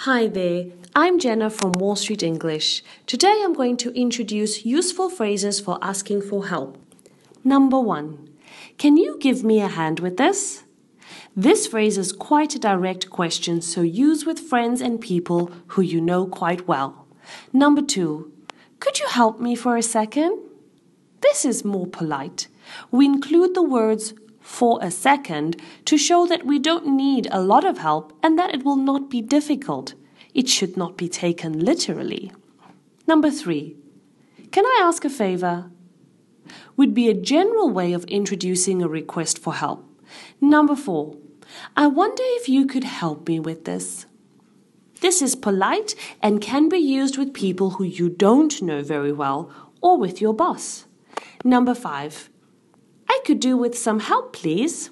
Hi there, I'm Jenna from Wall Street English. Today I'm going to introduce useful phrases for asking for help. Number one, can you give me a hand with this? This phrase is quite a direct question, so use with friends and people who you know quite well. Number two, could you help me for a second? This is more polite. We include the words for a second to show that we don't need a lot of help and that it will not be difficult. It should not be taken literally. Number three, can I ask a favor? Would be a general way of introducing a request for help. Number four, I wonder if you could help me with this. This is polite and can be used with people who you don't know very well or with your boss. Number five, could do with some help, please.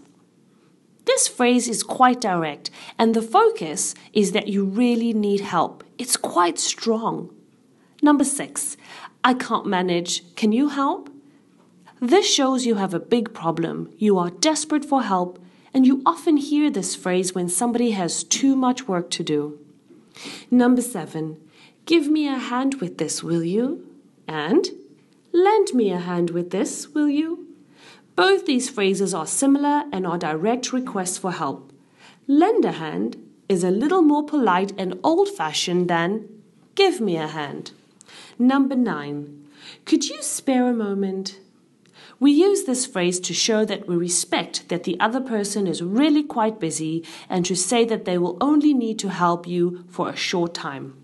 This phrase is quite direct, and the focus is that you really need help. It's quite strong. Number six, I can't manage. Can you help? This shows you have a big problem. You are desperate for help and you often hear this phrase when somebody has too much work to do. Number seven, give me a hand with this, will you? And lend me a hand with this, will you? Both these phrases are similar and are direct requests for help. Lend a hand is a little more polite and old fashioned than give me a hand. Number nine, could you spare a moment? We use this phrase to show that we respect that the other person is really quite busy and to say that they will only need to help you for a short time.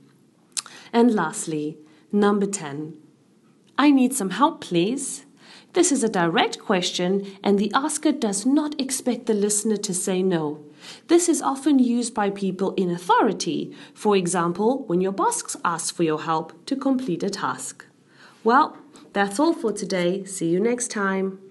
And lastly, number 10. I need some help, please. This is a direct question, and the asker does not expect the listener to say no. This is often used by people in authority, for example, when your boss asks for your help to complete a task. Well, that's all for today. See you next time.